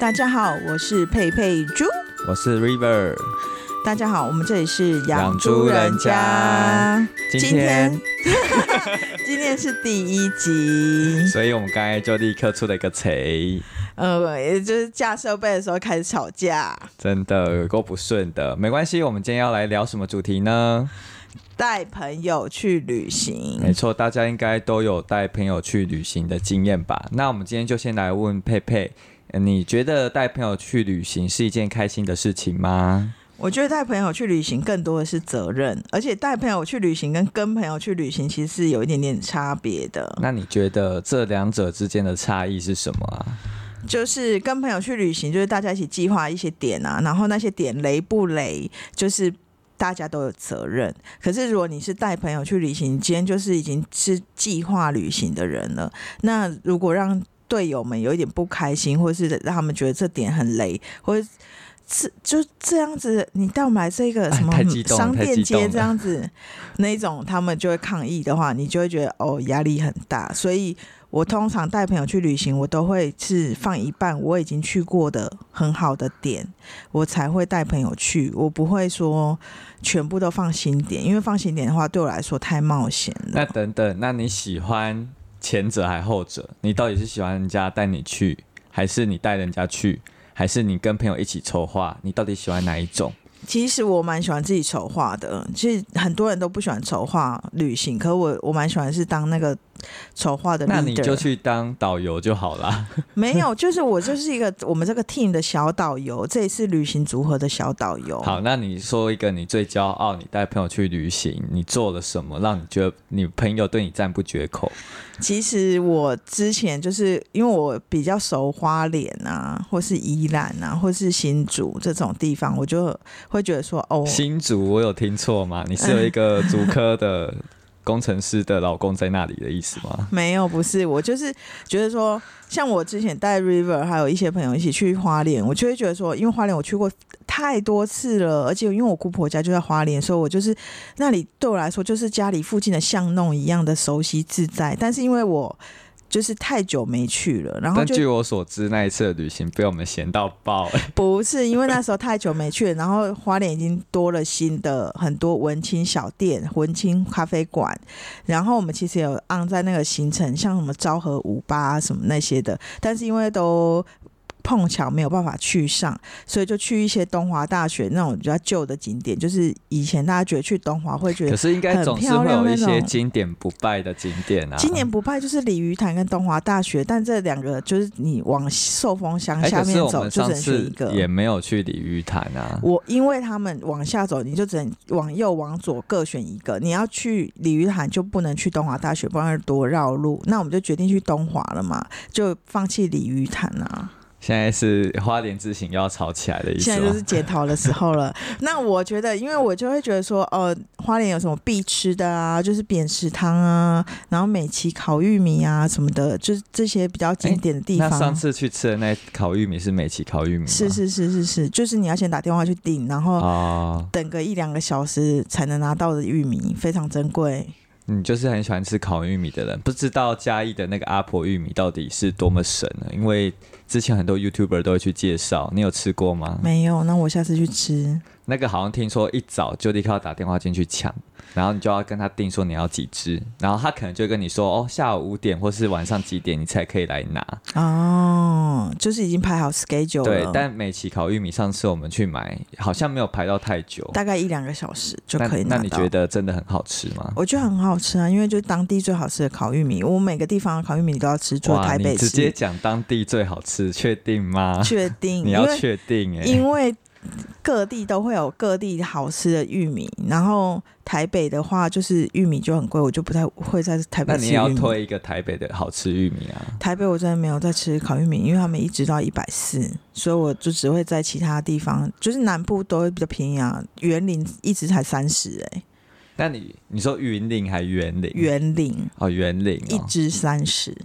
大家好，我是佩佩猪。我是 River，大家好，我们这里是养猪人家。今天，今天是第一集，所以我们刚才就立刻出了一个锤，呃，也就是架设备的时候开始吵架，真的有够不顺的。没关系，我们今天要来聊什么主题呢？带朋友去旅行。没错，大家应该都有带朋友去旅行的经验吧？那我们今天就先来问佩佩，呃你觉得带朋友去旅行是一件开心的事情吗？我觉得带朋友去旅行更多的是责任，而且带朋友去旅行跟跟朋友去旅行其实是有一点点差别的。那你觉得这两者之间的差异是什么啊？就是跟朋友去旅行，就是大家一起计划一些点啊，然后那些点雷不雷，就是大家都有责任。可是如果你是带朋友去旅行，你今天就是已经是计划旅行的人了，那如果让队友们有一点不开心，或是让他们觉得这点很雷，或者是就这样子，你带我们来这个什么商店街这样子，那种他们就会抗议的话，你就会觉得哦压力很大。所以我通常带朋友去旅行，我都会是放一半我已经去过的很好的点，我才会带朋友去。我不会说全部都放新点，因为放新点的话对我来说太冒险了那。等等，那你喜欢前者还后者？你到底是喜欢人家带你去，还是你带人家去，还是你跟朋友一起筹划？你到底喜欢哪一种？其实我蛮喜欢自己筹划的，其实很多人都不喜欢筹划旅行，可我我蛮喜欢是当那个筹划的 leader。那你就去当导游就好啦。没有，就是我就是一个我们这个 team 的小导游，这一次旅行组合的小导游。好，那你说一个你最骄傲，你带朋友去旅行，你做了什么让你觉得你朋友对你赞不绝口？其实我之前就是因为我比较熟花莲啊，或是宜兰啊，或是新竹这种地方，我就会觉得说，哦，新竹，我有听错吗？你是有一个竹科的工程师的老公在那里的意思吗？没有，不是，我就是觉得说，像我之前带 River 还有一些朋友一起去花莲，我就会觉得说，因为花莲我去过太多次了，而且因为我姑婆家就在花莲，所以我就是那里对我来说就是家里附近的巷弄一样的熟悉自在。但是因为我就是太久没去了，然后就但据我所知，那一次的旅行被我们闲到爆、欸 不是因为那时候太久没去了，然后花莲已经多了新的很多文青小店、文青咖啡馆，然后我们其实有按在那个行程，像什么昭和五八什么那些的，但是因为都。碰巧没有办法去上，所以就去一些东华大学那种比较旧的景点，就是以前大家觉得去东华会觉得可是应该总是会有一些经典不败的景点啊。经典不败就是鲤鱼潭跟东华大学，但这两个就是你往寿丰乡哎，下面走就只能选一个。也没有去鲤鱼潭啊。我因为他们往下走，你就只能往右、往左各选一个。你要去鲤鱼潭，就不能去东华大学，不然多绕路。那我们就决定去东华了嘛，就放弃鲤鱼潭啊。现在是花莲之行又要吵起来的意思现在就是检讨的时候了。那我觉得，因为我就会觉得说，呃，花莲有什么必吃的啊，就是扁食汤啊，然后美琪烤玉米啊什么的，就是这些比较经典的地方。那上次去吃的那烤玉米是美琪烤玉米吗？是是是是是，就是你要先打电话去订，然后哦，等个一两个小时才能拿到的玉米，非常珍贵。你就是很喜欢吃烤玉米的人，不知道嘉义的那个阿婆玉米到底是多么神呢？因为之前很多 YouTuber 都会去介绍，你有吃过吗？没有，那我下次去吃。那个好像听说一早就立刻要打电话进去抢，然后你就要跟他定说你要几只，然后他可能就跟你说哦，下午五点或是晚上几点你才可以来拿。哦，就是已经排好 schedule 了，对，但美琪烤玉米上次我们去买，好像没有排到太久，大概一两个小时就可以拿到。那你觉？得真的很好吃吗？我觉得很好吃啊，因为就是当地最好吃的烤玉米，我每个地方的烤玉米都要吃，除了，台北你直接。讲当地最好吃，确定吗？确定，你要确定哎、因为各地都会有各地好吃的玉米，然后台北的话就是玉米就很贵，我就不太会在台北那你要。推一个台北的好吃玉米啊？台北我真的没有在吃烤玉米，因为他们一直到一百四，所以我就只会在其他地方，就是南部都会比较便宜啊。园林一直才三十哎，那你你说云林还园林？园林哦，园林哦。一支三十，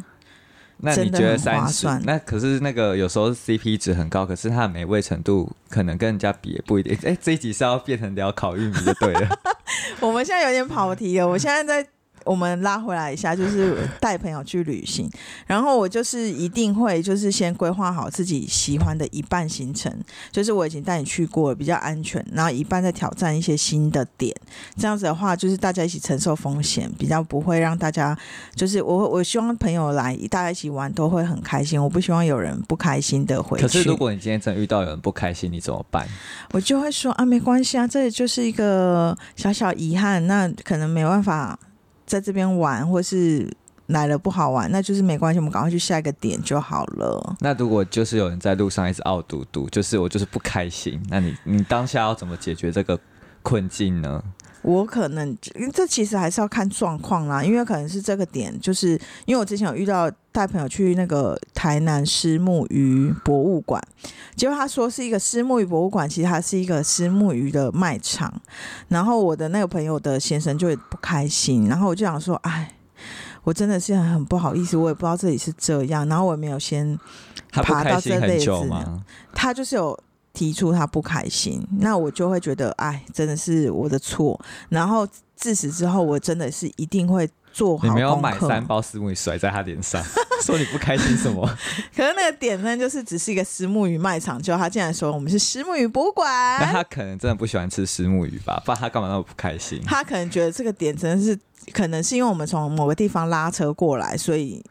那你觉得三十？那可是那个有时候 CP 值很高，可是它的美味程度可能跟人家比也不一定。哎，这一集是要变成聊烤玉米就对了。我们现在有点跑题了。我现在在我们拉回来一下，就是带朋友去旅行，然后我就是一定会就是先规划好自己喜欢的一半行程，就是我已经带你去过了，比较安全，然后一半再挑战一些新的点，这样子的话，就是大家一起承受风险，比较不会让大家就是我我希望朋友来大家一起玩都会很开心，我不希望有人不开心的回去。可是如果你今天真遇到有人不开心，你怎么办？我就会说啊，没关系啊，这就是一个小小遗憾，那可能没办法在这边玩，或是来了不好玩，那就是没关系，我们赶快去下一个点就好了。那如果就是有人在路上一直傲嘟嘟，就是我就是不开心，那你你当下要怎么解决这个困境呢？我可能这其实还是要看状况啦，因为可能是这个点，就是因为我之前有遇到带朋友去那个台南虱目鱼博物馆，结果他说是一个虱目鱼博物馆，其实它是一个虱目鱼的卖场，然后我的那个朋友的先生就不开心，然后我就想说，哎，我真的是很不好意思，我也不知道这里是这样，然后我也没有先爬到这类子，他就是有。提出他不开心，那我就会觉得，哎，真的是我的错。然后自此之后，我真的是一定会做好。你没有买三包石木鱼甩在他脸上，说你不开心什么？可是那个点呢，就是只是一个石木鱼卖场，就他竟然说我们是石木鱼博物馆。那他可能真的不喜欢吃石木鱼吧？不然他干嘛那么不开心？他可能觉得这个点真的是，可能是因为我们从某个地方拉车过来，所以。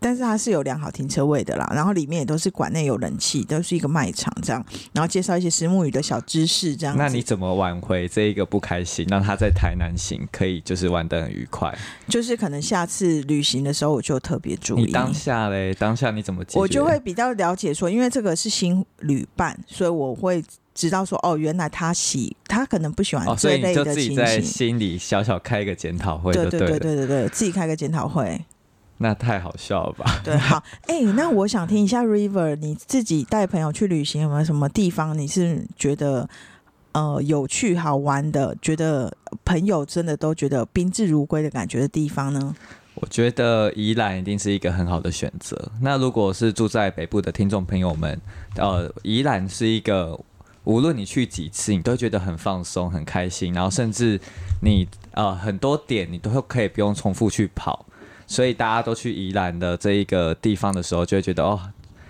但是它是有良好停车位的啦，然后里面也都是馆内有冷气，都是一个卖场这样，然后介绍一些石木鱼的小知识这样。那你怎么挽回这一个不开心，让他在台南行可以就是玩的很愉快？就是可能下次旅行的时候我就特别注意。你当下嘞，当下你怎么？我就会比较了解说，因为这个是新旅伴，所以我会知道说，哦，原来他喜他可能不喜欢这类的情形。在心里小小开一个检讨会，对对对对对对，自己开个检讨会。那太好笑了吧？对，好，哎，那我想听一下，River，你自己带朋友去旅行有没有什么地方你是觉得呃有趣好玩的，觉得朋友真的都觉得宾至如归的感觉的地方呢？我觉得宜兰一定是一个很好的选择。那如果是住在北部的听众朋友们，呃，宜兰是一个无论你去几次，你都觉得很放松、很开心，然后甚至你呃很多点你都会可以不用重复去跑。所以大家都去宜兰的这一个地方的时候，就会觉得哦，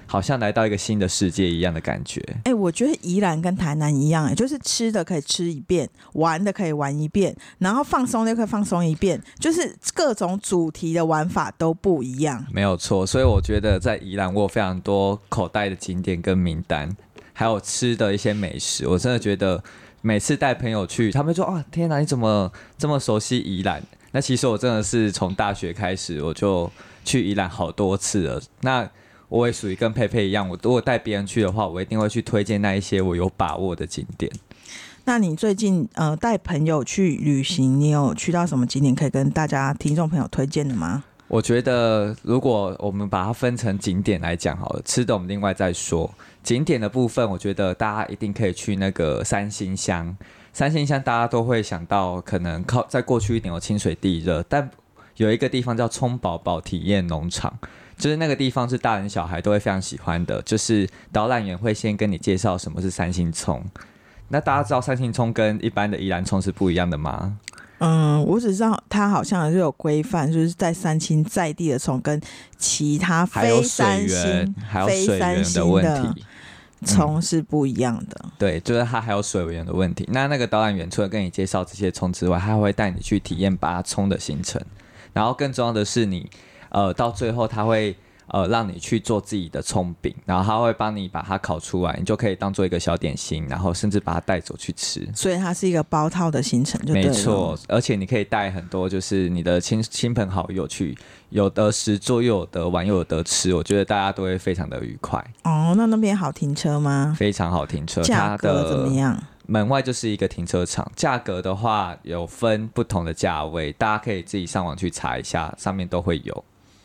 好像来到一个新的世界一样的感觉。哎，我觉得宜兰跟台南一样，哎，就是吃的可以吃一遍，玩的可以玩一遍，然后放松的可以放松一遍，就是各种主题的玩法都不一样。没有错，所以我觉得在宜兰我有非常多口袋的景点跟名单，还有吃的一些美食，我真的觉得每次带朋友去，他们说啊，天哪，你怎么这么熟悉宜兰？那其实我真的是从大学开始，我就去宜兰好多次了。那我也属于跟佩佩一样，我如果带别人去的话，我一定会去推荐那一些我有把握的景点。那你最近呃带朋友去旅行，你有去到什么景点可以跟大家听众朋友推荐的吗？我觉得如果我们把它分成景点来讲好了，吃的我们另外再说。景点的部分，我觉得大家一定可以去那个三星乡。三星乡大家都会想到，可能靠在过去一点有清水地热，但有一个地方叫葱宝宝体验农场，就是那个地方是大人小孩都会非常喜欢的，就是导览员会先跟你介绍什么是三星葱。那大家知道三星葱跟一般的宜兰葱是不一样的吗？嗯，我只知道它好像是有规范，就是在三星在地的葱跟其他非三星、非三星的。葱是不一样的，对，就是它还有水源的问题。那那个导演员除了跟你介绍这些葱之外，他会带你去体验拔葱的行程。然后更重要的是，你呃到最后他会。呃，让你去做自己的葱饼，然后他会帮你把它烤出来，你就可以当做一个小点心，然后甚至把它带走去吃。所以它是一个包套的行程，就没错。而且你可以带很多，就是你的亲亲朋好友去，有的食做，又有的玩，又有的吃。我觉得大家都会非常的愉快。哦，那那边好停车吗？非常好停车，价格怎么样？门外就是一个停车场，价格的话有分不同的价位，大家可以自己上网去查一下，上面都会有。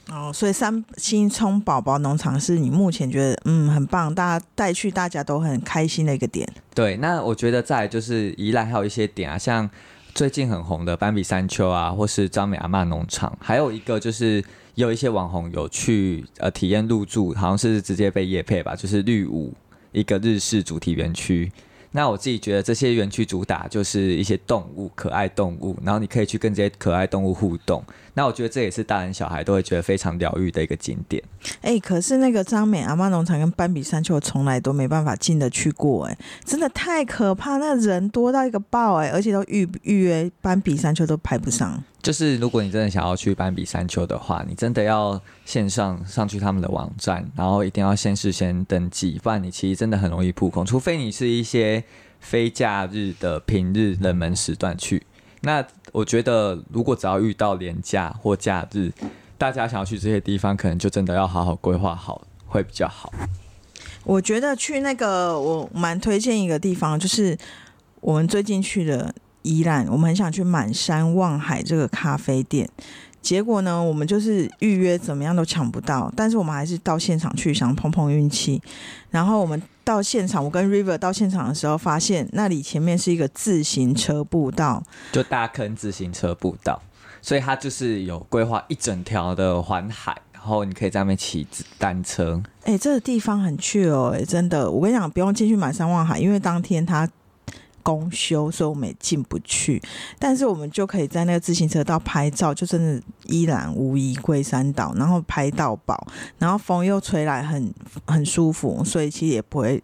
哦，所以三星葱宝宝农场是你目前觉得嗯很棒，大家带去大家都很开心的一个点。对，那我觉得在就是宜兰还有一些点啊，像最近很红的斑比山丘啊，或是张美阿妈农场，还有一个就是有一些网红有去呃体验入住，好像是直接被夜配吧，就是绿舞一个日式主题园区。那我自己觉得这些园区主打就是一些动物，可爱动物，然后你可以去跟这些可爱动物互动。那我觉得这也是大人小孩都会觉得非常疗愈的一个景点。哎、可是那个张美阿妈农场跟斑比山丘，我从来都没办法进得去过、哎，真的太可怕，那人多到一个爆、哎，而且都预预约斑比山丘都排不上。就是如果你真的想要去斑比山丘的话，你真的要线上上去他们的网站，然后一定要先事先登记，不然你其实真的很容易扑空。除非你是一些非假日的平日冷门时段去。那我觉得，如果只要遇到连假或假日，大家想要去这些地方，可能就真的要好好规划好，会比较好。我觉得去那个我蛮推荐一个地方，就是我们最近去的宜兰，我们很想去满山望海这个咖啡店。结果呢，我们就是预约怎么样都抢不到，但是我们还是到现场去想碰碰运气。然后我们到现场，我跟 River 到现场的时候，发现那里前面是一个自行车步道，就大坑自行车步道，所以它就是有规划一整条的环海，然后你可以在那边骑单车。哎、这个地方很去哦，哎，真的，我跟你讲，不用进去买三望海，因为当天它公休，所以我们也进不去。但是我们就可以在那个自行车道拍照，就真的依然无疑龟山岛，然后拍到饱，然后风又吹来很很舒服，所以其实也不会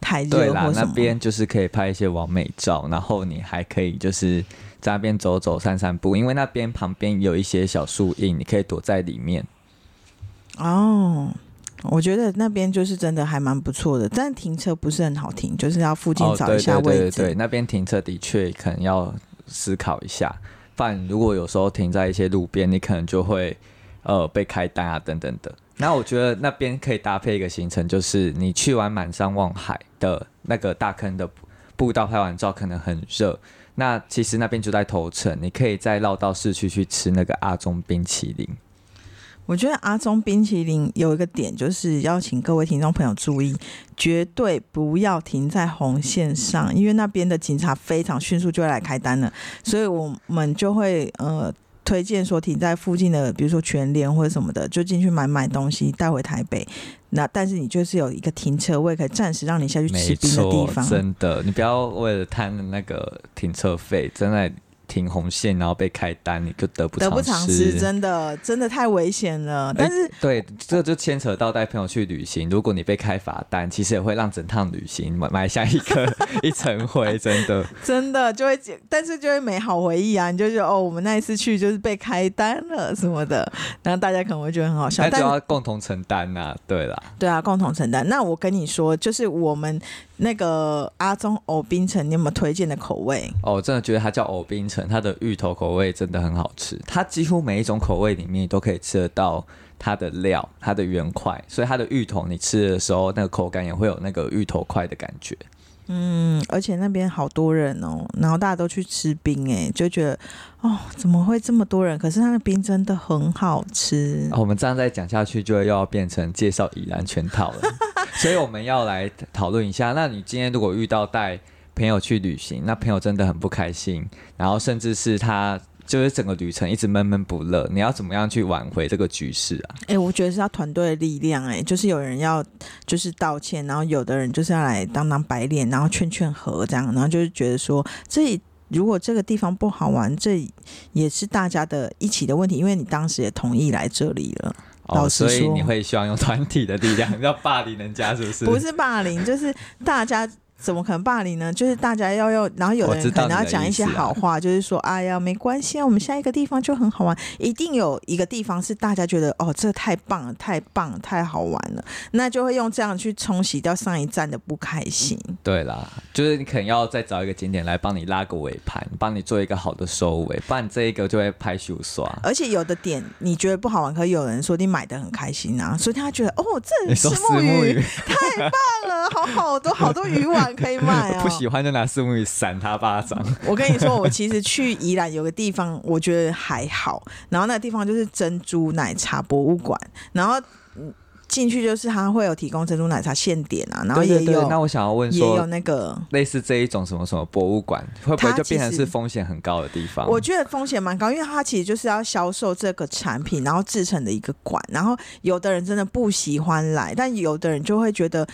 太对啦热或，什么。那边就是可以拍一些完美照，然后你还可以就是在那边走走散散步，因为那边旁边有一些小树荫，你可以躲在里面。哦。我觉得那边就是真的还蛮不错的，但停车不是很好停，就是要附近哦，找一下位置。对对对对，那边停车的确可能要思考一下，不然如果有时候停在一些路边，你可能就会呃被开单啊等等的。那我觉得那边可以搭配一个行程，就是你去完满山望海的那个大坑的步道拍完照，可能很热。那其实那边就在头城，你可以再绕到市区去吃那个阿中冰淇淋。我觉得阿中冰淇淋有一个点，就是要请各位听众朋友注意，绝对不要停在红线上，因为那边的警察非常迅速就会来开单了，所以我们就会呃推荐说停在附近的，比如说全联或者什么的，就进去买买东西带回台北。那但是你就是有一个停车位，可以暂时让你下去吃冰的地，方。真的，你不要为了贪那个停车费，真的停红线然后被开单，你就得不得不偿失，真的真的太危险了。但是对，这就牵扯到带朋友去旅行。如果你被开罚单，其实也会让整趟旅行埋埋下一个 一层灰，真的。真的就会，但是就会美好回忆啊！你就觉得哦，我们那一次去就是被开单了什么的，然后大家可能会觉得很好笑。但那就要共同承担呐、对啦，对啊，共同承担。那我跟你说，就是我们那个阿中藕冰城，你有没有推荐的口味？哦，我真的觉得它叫藕冰城，它的芋头口味真的很好吃。它几乎每一种口味里面都可以吃得到它的料，它的原块，所以它的芋头你吃的时候，那个口感也会有那个芋头块的感觉。嗯，而且那边好多人哦，然后大家都去吃冰，哎，就觉得哦，怎么会这么多人？可是他的冰真的很好吃。哦我们这样再讲下去，就又要变成介绍宜兰全套了。所以我们要来讨论一下，那你今天如果遇到带朋友去旅行，那朋友真的很不开心，然后甚至是他就是整个旅程一直闷闷不乐，你要怎么样去挽回这个局势啊？哎、我觉得是要团队的力量、哎，就是有人要就是道歉，然后有的人就是要来当当白脸，然后劝劝和这样，然后就是觉得说这。如果这个地方不好玩，这也是大家的一起的问题，因为你当时也同意来这里了。哦，所以你会希望用团体的力量 要霸凌人家，是不是？不是霸凌，就是大家怎么可能霸凌呢？就是大家要要，然后有的人可能要讲一些好话，就是说，哎呀，没关系啊，我们下一个地方就很好玩，一定有一个地方是大家觉得哦，这太棒了，太棒了，太好玩了，那就会用这样去冲洗掉上一站的不开心。对啦，就是你可能要再找一个景点来帮你拉个尾盘，帮你做一个好的收尾，不然这一个就会拍手刷。而且有的点你觉得不好玩，可有人说你买的很开心啊，所以他觉得哦，这你说石目鱼石目鱼太棒了，好好多好多鱼丸可以买 哦。不喜欢就拿四目鱼扇他巴掌。我跟你说，我其实去宜兰有个地方，我觉得还好。然后那个地方就是珍珠奶茶博物馆，然后嗯进去就是它会有提供珍珠奶茶现点啊，然后也有对对对，那我想要问也有，那个。类似这一种什么什么博物馆，会不会就变成是风险很高的地方？我觉得风险蛮高，因为它其实就是要销售这个产品，然后制成的一个馆。然后有的人真的不喜欢来，但有的人就会觉得，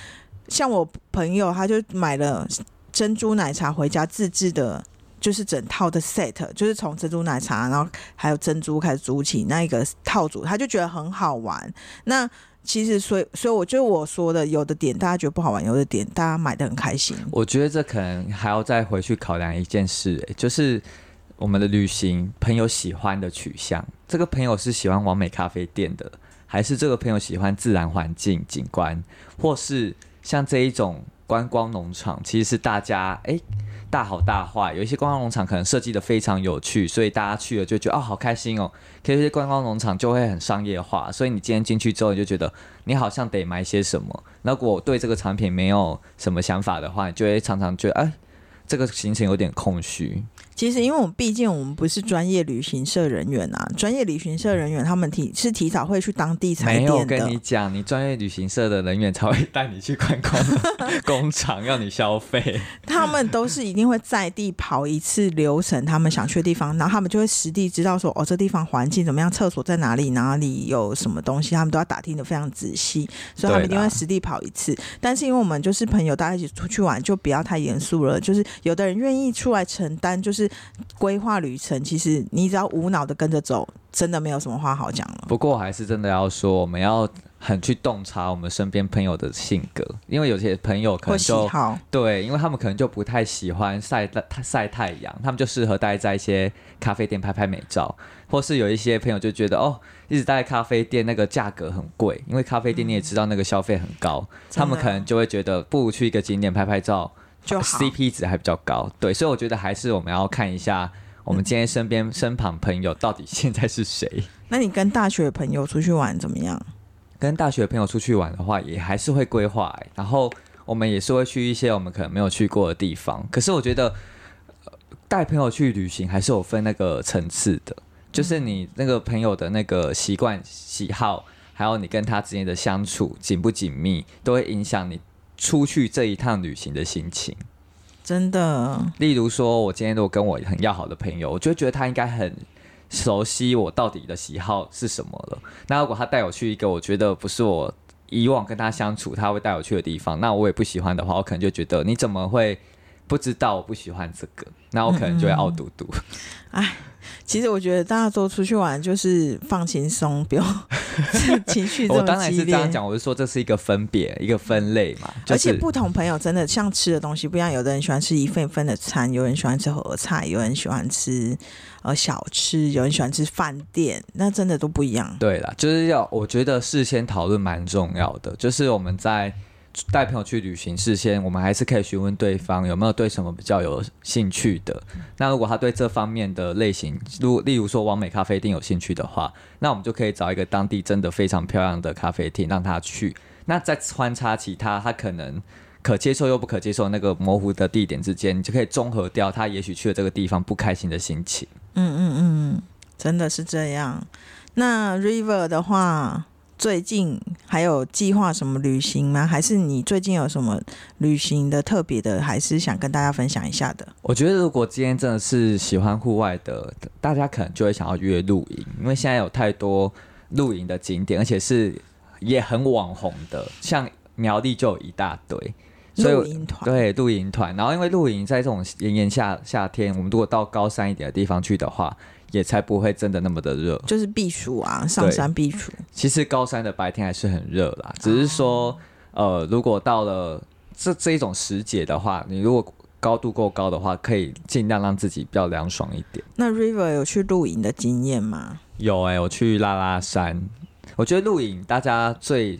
像我朋友他就买了。珍珠奶茶回家自制的，就是整套的 set，就是从珍珠奶茶，然后还有珍珠开始煮起那一个套组，他就觉得很好玩。那其实，所以，所以我就我说的，有的点大家觉得不好玩，有的点大家买的很开心。我觉得这可能还要再回去考量一件事、欸就是我们的旅行朋友喜欢的取向。这个朋友是喜欢完美咖啡店的，还是这个朋友喜欢自然环境景观，或是像这一种观光农场，其实是大家哎、大好大坏。有一些观光农场可能设计的非常有趣，所以大家去了就觉得哦好开心哦。可是观光农场就会很商业化，所以你今天进去之后，你就觉得你好像得买些什么。如果对这个产品没有什么想法的话，你就会常常觉得哎。这个行程有点空虚，其实，因为我们毕竟我们不是专业旅行社人员啊，专业旅行社人员他们提是提早会去当地踩没有点的跟你。讲，你专业旅行社的人员才会带你去观光工厂，要你消费。他们都是一定会在地跑一次流程，他们想去的地方，然后他们就会实地知道说，哦，这地方环境怎么样，厕所在哪里，哪里有什么东西，他们都要打听的非常仔细，所以他们一定会实地跑一次。但是因为我们就是朋友，大家一起出去玩，就不要太严肃了。就是有的人愿意出来承担，就是规划旅程，其实你只要无脑的跟着走，真的没有什么话好讲了。不过我还是真的要说，我们要很去洞察我们身边朋友的性格，因为有些朋友可能就，对，因为他们可能就不太喜欢晒晒太阳，他们就适合待在一些咖啡店拍拍美照，或是有一些朋友就觉得哦，一直待在咖啡店那个价格很贵，因为咖啡店你也知道那个消费很高，他们可能就会觉得不如去一个景点拍拍照就好 CP 值还比较高。对，所以我觉得还是我们要看一下我们今天身边身旁朋友到底现在是谁。那你跟大学朋友出去玩怎么样？跟大学朋友出去玩的话，也还是会规划、欸，然后我们也是会去一些我们可能没有去过的地方。可是我觉得，呃带朋友去旅行还是有分那个层次的，就是你那个朋友的那个习惯、喜好，还有你跟他之间的相处紧不紧密，都会影响你出去这一趟旅行的心情。真的，例如说，我今天如果跟我很要好的朋友，我就觉得他应该很熟悉我到底的喜好是什么了。那如果他带我去一个我觉得不是我以往跟他相处他会带我去的地方，那我也不喜欢的话，我可能就觉得你怎么会不知道我不喜欢这个？那我可能就会傲嘟嘟。其实我觉得大家都出去玩就是放轻松，不用 情绪这我当然么激烈。是这样讲，我是说这是一个分别，一个分类嘛。就是、而且不同朋友真的像吃的东西不一样，有的人喜欢吃一份一份的餐，有人喜欢吃合菜，有人喜欢吃呃小吃，有人喜欢吃饭店，那真的都不一样。对啦，就是要我觉得事先讨论蛮重要的，就是我们在带朋友去旅行，事先我们还是可以询问对方有没有对什么比较有兴趣的。那如果他对这方面的类型，如例如说完美咖啡店有兴趣的话，那我们就可以找一个当地真的非常漂亮的咖啡厅让他去。那再穿插其他他可能可接受又不可接受那个模糊的地点之间，你就可以综合掉他也许去了这个地方不开心的心情。嗯嗯嗯，真的是这样。那 River 的话，最近还有计划什么旅行吗？还是你最近有什么旅行的特别的，还是想跟大家分享一下的？我觉得如果今天真的是喜欢户外的，大家可能就会想要约露营，因为现在有太多露营的景点，而且是也很网红的，像苗栗就有一大堆。所以露营团，对露营团，然后因为露营在这种炎炎夏夏天，我们如果到高山一点的地方去的话，也才不会真的那么的热。就是避暑啊，上山避暑。其实高山的白天还是很热啦，只是说，呃，如果到了这这一种时节的话，你如果高度够高的话，可以尽量让自己比较凉爽一点。那 River 有去露营的经验吗？有哎、我去拉拉山，我觉得露营大家最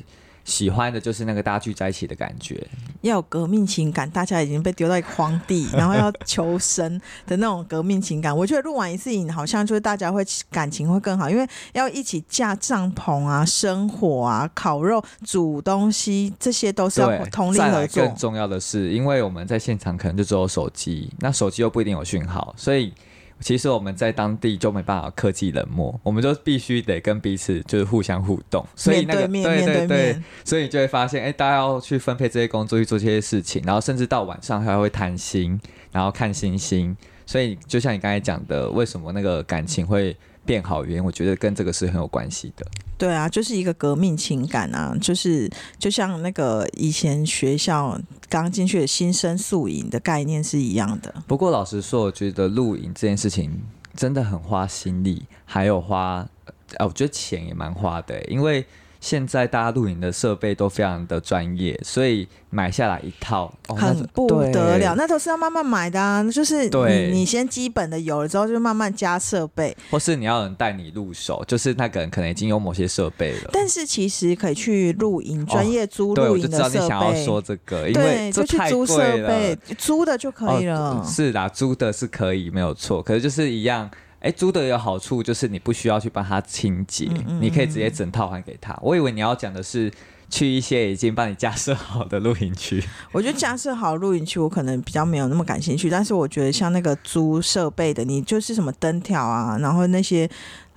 喜欢的就是那个大家聚在一起的感觉。要有革命情感，大家已经被丢在荒地，然后要求生的那种革命情感。我觉得录完一次影，好像就是大家会感情会更好，因为要一起架帐篷啊、生火啊、烤肉、煮东西，这些都是要对，通力合作更。重要的是，因为我们在现场可能就只有手机，那手机又不一定有讯号，所以其实我们在当地就没办法科技冷漠，我们就必须得跟彼此就是互相互动。所以那个面对对对，所以你就会发现，哎、大家要去分配这些工作，去做这些事情，然后甚至到晚上还会谈心，然后看星星。所以就像你刚才讲的，为什么那个感情会变好，原因我觉得跟这个是很有关系的。对啊，就是一个革命情感啊，就是就像那个以前学校刚进去的新生宿营的概念是一样的。不过老实说，我觉得露营这件事情真的很花心力，还有花，啊，我觉得钱也蛮花的，因为。现在大家露营的设备都非常的专业，所以买下来一套很不得了，那都是要慢慢买的啊。就是你你先基本的有了之后，就慢慢加设备，或是你要人带你入手，就是那个人可能已经有某些设备了。但是其实可以去露营，专业租露营的设备。对，我就知道你想要说这个，因为就去租设备，租的就可以了。是啦，租的是可以，没有错。可是就是一样。哎，租的有好处，就是你不需要去帮他清洁，你可以直接整套还给他。我以为你要讲的是去一些已经帮你架设好的露营区。我觉得架设好露营区，我可能比较没有那么感兴趣。但是我觉得像那个租设备的，你就是什么灯条啊，然后那些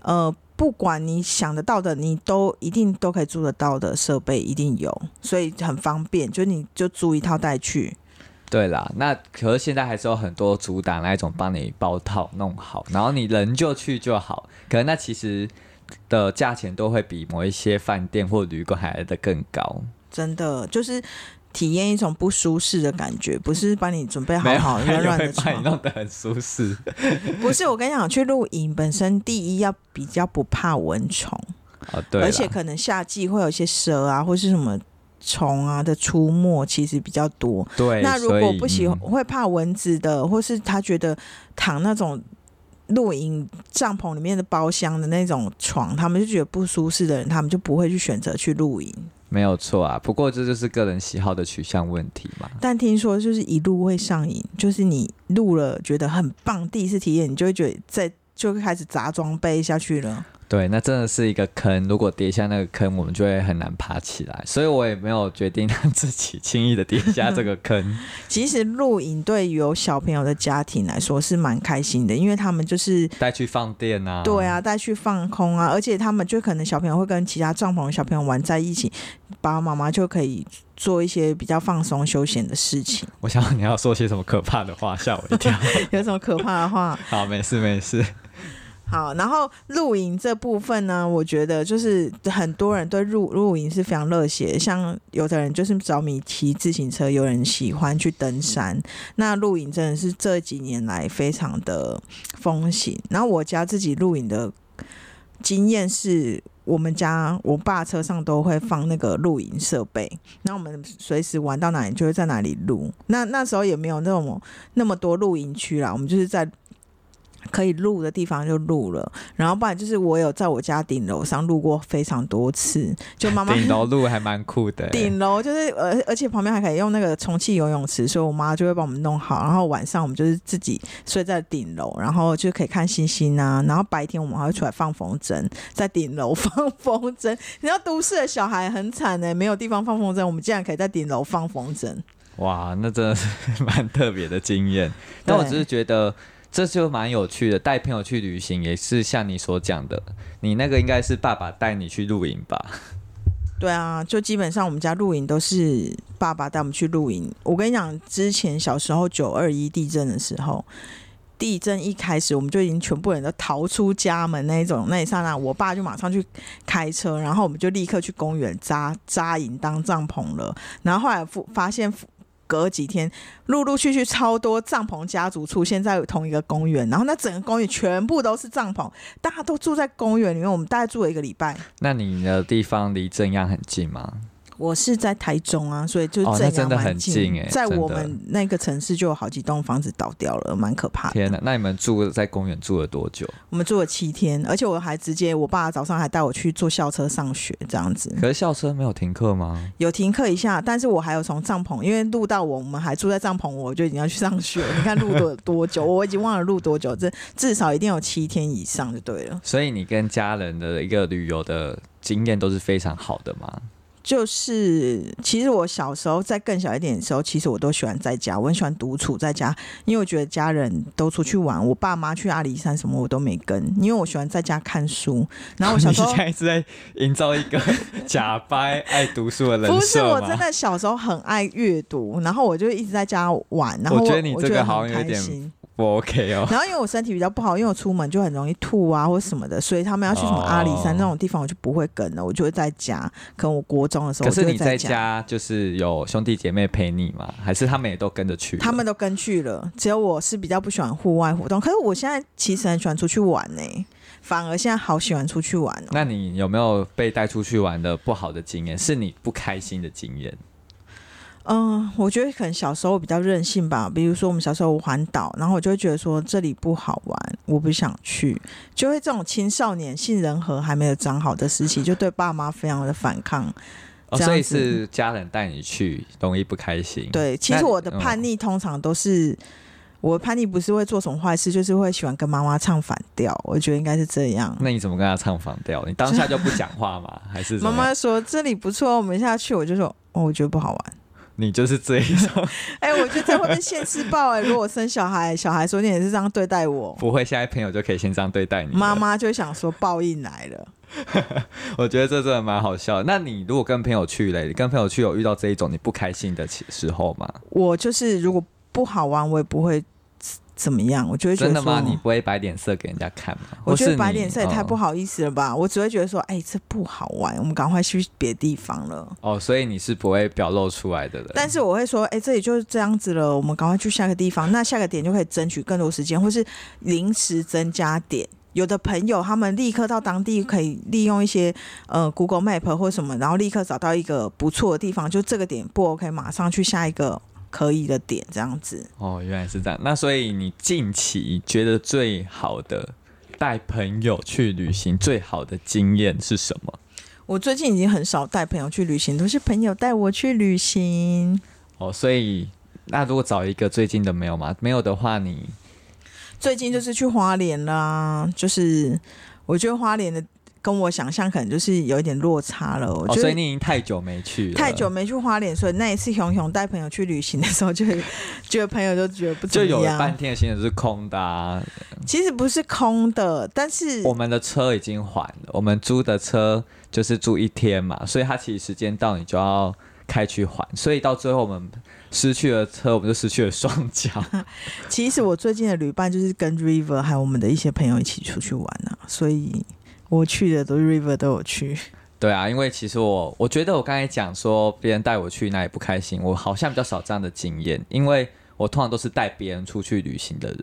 呃，不管你想得到的，你都一定都可以租得到的设备一定有，所以很方便。就你就租一套带去。对啦，那可是现在还是有很多主打那一种帮你包套弄好，然后你人就去就好。可能那其实的价钱都会比某一些饭店或旅馆还来的更高。真的就是体验一种不舒适的感觉，不是帮你准备好好软软的床，弄得很舒适。不是我跟你讲，去露营本身第一要比较不怕蚊虫哦，对，而且可能夏季会有一些蛇啊或是什么。虫啊的出没其实比较多，对。那如果不喜欢会怕蚊子的，或是他觉得躺那种露营帐篷里面的包厢的那种床，他们就觉得不舒适的人，他们就不会去选择去露营。没有错啊，不过这就是个人喜好的取向问题嘛。但听说就是一路会上瘾，就是你录了觉得很棒，第一次体验，你就会觉得在就开始砸装备下去了。对，那真的是一个坑。如果跌下那个坑，我们就会很难爬起来。所以我也没有决定让自己轻易的跌下这个坑。其实露营对有小朋友的家庭来说是蛮开心的，因为他们就是带去放电啊，对啊，带去放空啊，而且他们就可能小朋友会跟其他帐篷的小朋友玩在一起，爸爸妈妈就可以做一些比较放松休闲的事情。我想你要说些什么可怕的话，吓我一跳。有什么可怕的话？好，没事没事。好，然后露营这部分呢，我觉得就是很多人对露露营是非常热血，像有的人就是着迷骑自行车，有人喜欢去登山。那露营真的是这几年来非常的风行。然后我家自己露营的经验是，我们家我爸车上都会放那个露营设备，那我们随时玩到哪里就会在哪里录。那那时候也没有那么那么多露营区啦，我们就是在。可以录的地方就录了，然后不然就是我有在我家顶楼上录过非常多次，就妈妈 顶楼录还蛮酷的。顶楼就是而而且旁边还可以用那个充气游泳池，所以我妈就会帮我们弄好。然后晚上我们就是自己睡在顶楼，然后就可以看星星啊。然后白天我们还会出来放风筝，在顶楼放风筝。你知道都市的小孩很惨呢，没有地方放风筝，我们竟然可以在顶楼放风筝。哇，那真的是蛮特别的经验。但我只是觉得。这就蛮有趣的，带朋友去旅行也是像你所讲的，你那个应该是爸爸带你去露营吧？对啊，就基本上我们家露营都是爸爸带我们去露营。我跟你讲，之前小时候九二一地震的时候，地震一开始我们就已经全部人都逃出家门那一种，那一刹那，我爸就马上去开车，然后我们就立刻去公园扎扎营当帐篷了。然后后来发现。隔几天，陆陆续续超多帐篷家族出现在同一个公园，然后那整个公园全部都是帐篷，大家都住在公园里面。我们大概住了一个礼拜。那你的地方离正阳很近吗？我是在台中啊，所以就这样真的很近哎，在我们那个城市就有好几栋房子倒掉了，蛮可怕的。天哪！那你们住在公园住了多久？我们住了七天，而且我还直接，我爸早上还带我去坐校车上学，这样子。可是校车没有停课吗？有停课一下，但是我还有从帐篷，因为录到我们还住在帐篷，我就已经要去上学。你看录了多久？我已经忘了录多久，这至少一定有七天以上就对了。所以你跟家人的一个旅游的经验都是非常好的吗？就是，其实我小时候在更小一点的时候，其实我都喜欢在家，我很喜欢独处在家，因为我觉得家人都出去玩，我爸妈去阿里山什么我都没跟，因为我喜欢在家看书。然后我小 时候现在是在营造一个 假掰爱读书的人不是，我真的小时候很爱阅读，然后我就一直在家玩。然后我觉得你这个好像有点。不 OK 哦。然后因为我身体比较不好，因为我出门就很容易吐啊或什么的，所以他们要去什么阿里山哦那种地方，我就不会跟了，我就会在家。可能我国中的时候，可是你在家就是有兄弟姐妹陪你吗？还是他们也都跟着去？他们都跟去了，只有我是比较不喜欢户外活动。可是我现在其实很喜欢出去玩呢、反而现在好喜欢出去玩哦、那你有没有被带出去玩的不好的经验？是你不开心的经验？嗯，我觉得可能小时候比较任性吧。比如说我们小时候环岛，然后我就会觉得说这里不好玩，我不想去，就会这种青少年性仁和还没有长好的时期，就对爸妈非常的反抗。哦，所以是家人带你去，容易不开心。，对，其实我的叛逆通常都是。我的叛逆不是会做什么坏事，就是会喜欢跟妈妈唱反调。我觉得应该是这样。那你怎么跟他唱反调？你当下就不讲话吗？还是妈妈说这里不错，我们下去。我就说哦，我觉得不好玩。你就是这一种，哎、我觉得这会被现世报哎、如果我生小孩，小孩说你也是这样对待我，不会现在朋友就可以先这样对待你。妈，妈就想说报应来了。我觉得这真的蛮好笑的。那你如果跟朋友去嘞，你跟朋友去有遇到这一种你不开心的时时候吗？我就是如果不好玩，我也不会怎么样，我就会觉得说，真的吗？你不会摆脸色给人家看吗？我觉得摆脸色也太不嗯好意思了吧？我只会觉得说，哎、这不好玩，我们赶快去别地方了。哦，所以你是不会表露出来的人。但是我会说，哎、这里就是这样子了，我们赶快去下个地方。那下个点就可以争取更多时间，或是临时增加点。有的朋友他们立刻到当地，可以利用一些呃 Google Map 或什么，然后立刻找到一个不错的地方，就这个点不 OK，马上去下一个可以的点，这样子。哦，原来是这样。那所以你近期觉得最好的带朋友去旅行最好的经验是什么？我最近已经很少带朋友去旅行，都是朋友带我去旅行。哦，所以那如果找一个最近的没有吗？没有的话你，最近就是去花莲啦，就是我觉得花莲的跟我想象可能就是有一点落差了。我哦，觉得所以你已经太久没去了，太久没去花莲，所以那一次熊熊带朋友去旅行的时候，就会觉得朋友都觉得不怎么就有了半。天的行程是空的啊。其实不是空的，但是我们的车已经还了，我们租的车就是住一天嘛，所以它其实时间到你就要开去还，所以到最后我们失去了车，我们就失去了双脚。其实我最近的旅伴就是跟 River 还有我们的一些朋友一起出去玩啊，所以我去的都 River 都有去。对啊，因为其实我我觉得我刚才讲说别人带我去哪里不开心，我好像比较少这样的经验，因为我通常都是带别人出去旅行的人，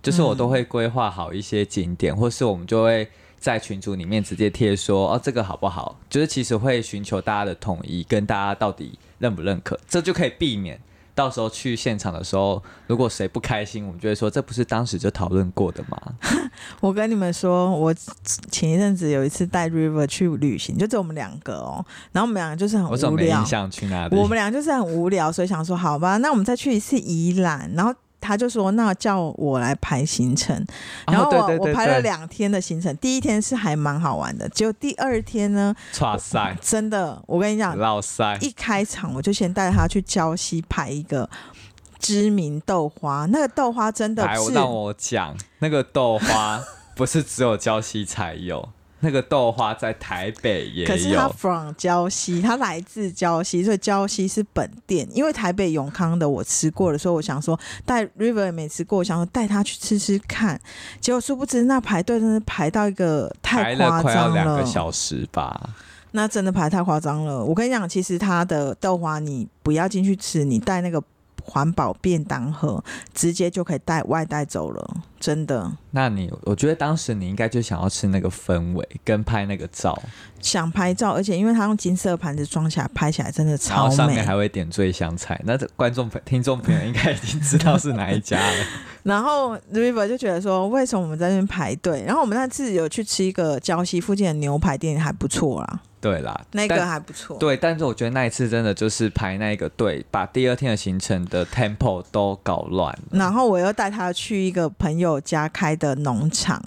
就是我都会规划好一些景点，或是我们就会在群组里面直接贴说哦这个好不好，就是其实会寻求大家的统一，跟大家到底认不认可，这就可以避免。到时候去现场的时候，如果谁不开心，我们就会说这不是当时就讨论过的吗？我跟你们说，我前一阵子有一次带 River 去旅行，就只有我们两个哦，然后我们两个就是很无聊？我们俩就是很无聊，所以想说好吧，那我们再去一次宜兰，然后。他就说：“那叫我来排行程。”然后我、我排了两天的行程，第一天是还蛮好玩的，结果第二天呢，哇塞，真的，我跟你讲，老塞，一开场我就先带他去礁溪拍一个知名豆花，那个豆花真的是让我讲，那个豆花不是只有礁溪才有，那个豆花在台北也可是他有。from 礁溪，他来自礁溪，所以礁溪是本店。因为台北永康的我吃过了，所以我想说带 River 也没吃过，我想说带他去吃吃看。结果殊不知那排队真的排到一个太夸张快要两个了，小时吧，那真的排太夸张了。我跟你讲，其实它的豆花你不要进去吃，你带那个环保便当盒，直接就可以带外带走了，真的。那你我觉得当时你应该就想要吃那个氛围跟拍那个照，想拍照，而且因为它用金色盘子装起来，拍起来真的超美后上面。还会点缀香菜。那这观众朋听众朋友应该已经知道是哪一家了。然后 River 就觉得说，为什么我们在那边排队？然后我们那次有去吃一个礁溪附近的牛排店，还不错啦，对啦，那个但还不错。对，但是我觉得那一次真的就是排那个队，把第二天的行程的 tempo 都搞乱了。然后我又带他去一个朋友家开的农场，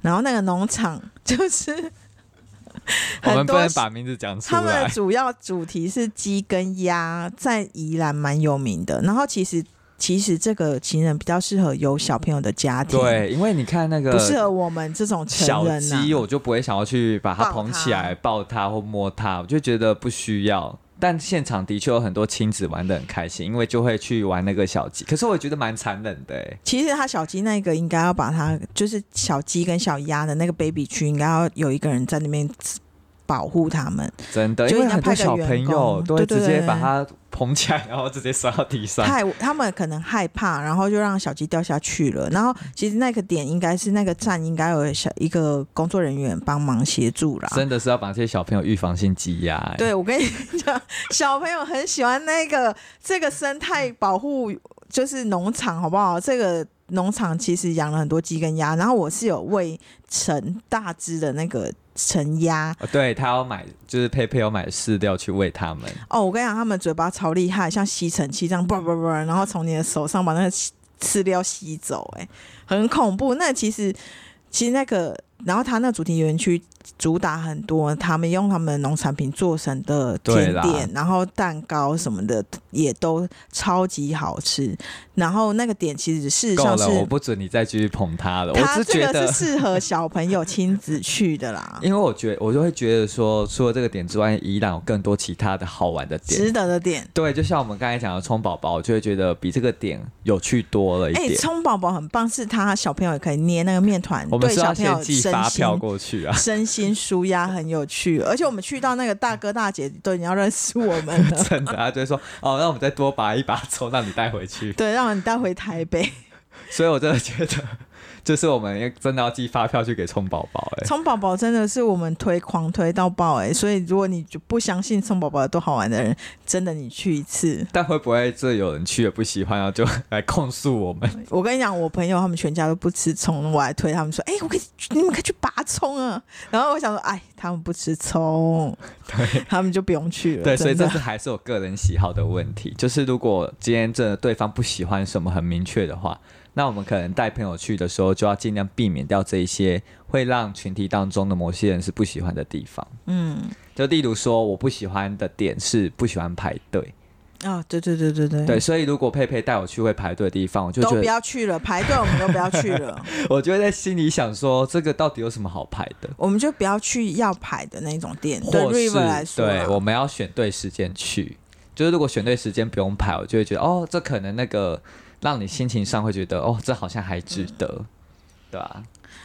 然后那个农场就是 我们不能把名字讲出来他们的。主要主题是鸡跟鸭，在宜兰蛮有名的。然后其实其实这个情人比较适合有小朋友的家庭，，对，因为你看那个不适合我们这种成小人呐、鸡，我就不会想要去把它捧起它来抱它或摸它，我就觉得不需要。但现场的确有很多亲子玩的很开心，因为就会去玩那个小鸡。可是我觉得蛮残忍的哎。其实他小鸡那个应该要把它，就是小鸡跟小鸭的那个 baby 区，应该要有一个人在那边保护他们。真的，因为很多小朋友都会直接把它捧起来，然后直接摔到地上。害他们可能害怕，然后就让小鸡掉下去了。然后其实那个点应该是那个站应该有小一个工作人员帮忙协助啦。真的是要把这些小朋友预防性积压、欸。对，我跟你讲，小朋友很喜欢那个这个生态保护，就是农场，好不好？这个农场其实养了很多鸡跟鸭，然后我是有喂成大只的那个成鸭。呃对他要买，就是佩佩要买饲料去喂他们。哦，我跟你讲，他们嘴巴超厉害，像吸尘器这样，然后从你的手上把那个饲饲料吸走、哎，很恐怖。那其实，其实那个，然后他那主题园区主打很多，他们用他们农产品做成的甜点，然后蛋糕什么的也都超级好吃。然后那个点其实事实上是我不准你再继续捧他了。我它是觉得这个是，适合小朋友 亲子去的啦，因为我觉得我就会觉得说，除了这个点之外，宜兰有更多其他的好玩的点。值得的点。对，就像我们刚才讲的葱宝宝，我就会觉得比这个点有趣多了一哎，点。葱宝宝很棒，是他小朋友也可以捏那个面团，对小朋友发票过去啊。身心舒压很有趣，而且我们去到那个大哥大姐都已经要认识我们了，真的，他就会说哦，那我们再多拔一把葱，让你带回去。对，让你带回台北。所以我真的觉得，就是我们要真的要寄发票去给葱宝宝。哎，葱宝宝真的是我们推狂推到爆哎、所以如果你就不相信葱宝宝有多好玩的人，真的你去一次。但会不会这有人去了不喜欢，然后就来控诉我们？我跟你讲，我朋友他们全家都不吃葱，我还推他们说，哎、我可以，你们可以去拔葱啊。然后我想说，哎，他们不吃葱，对他们就不用去了。对，所以这是还是我个人喜好的问题。就是如果今天真的对方不喜欢什么很明确的话，那我们可能带朋友去的时候，就要尽量避免掉这一些会让群体当中的某些人是不喜欢的地方。嗯，就例如说，我不喜欢的点是不喜欢排队。啊，对对对对对对，所以如果佩佩带我去会排队的地方，我就都不，要去了，排队我们都不要去了。我就会在心里想说，这个到底有什么好排的？我们就不要去要排的那种店。对 River 来说啊，对，我们要选对时间去。就是如果选对时间不用排，我就会觉得哦，这可能那个让你心情上会觉得哦，这好像还值得，对吧、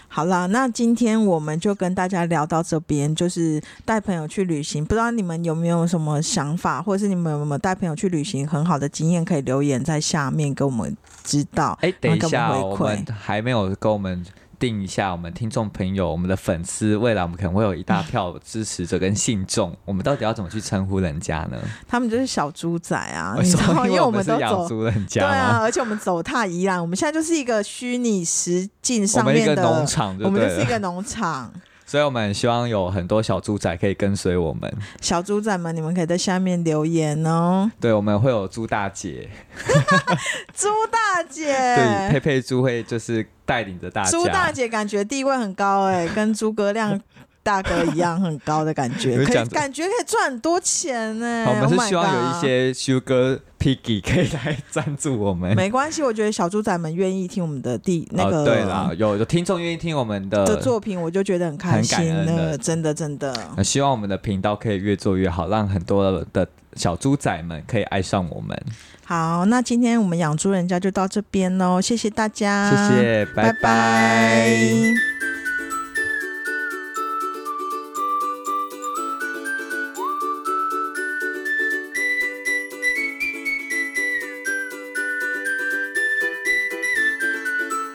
好啦，那今天我们就跟大家聊到这边，就是带朋友去旅行，不知道你们有没有什么想法，或者是你们有没有带朋友去旅行很好的经验，可以留言在下面给我们知道。哎，等一下我们还没有跟我们定一下，我们听众朋友、我们的粉丝，未来我们可能会有一大票支持者跟信众，我们到底要怎么去称呼人家呢？他们就是小猪仔啊，你知道，因为我们都走。养猪人对家对？啊，而且我们走踏宜兰，我们现在就是一个虚拟实境上面的，农场我们，就是一个农场。所以我们希望有很多小猪仔可以跟随我们。小猪仔们，你们可以在下面留言哦。对，我们会有猪大姐，猪大姐，对，佩佩猪会就是带领着大家。朱大姐感觉地位很高哎、跟诸葛亮大哥一样很高的感觉，可以感觉可以赚很多钱呢、我们 Oh 是希望有一些 Sugar Piggy 可以来赞助我们。没关系，我觉得小猪仔们愿意听我们的第那个、哦、对啦，有有听众愿意听我们的的作品，我就觉得很开心了，真的真的。呃希望我们的频道可以越做越好，让很多的小猪仔们可以爱上我们。好，那今天我们养猪人家就到这边喽，谢谢大家，谢谢，拜拜拜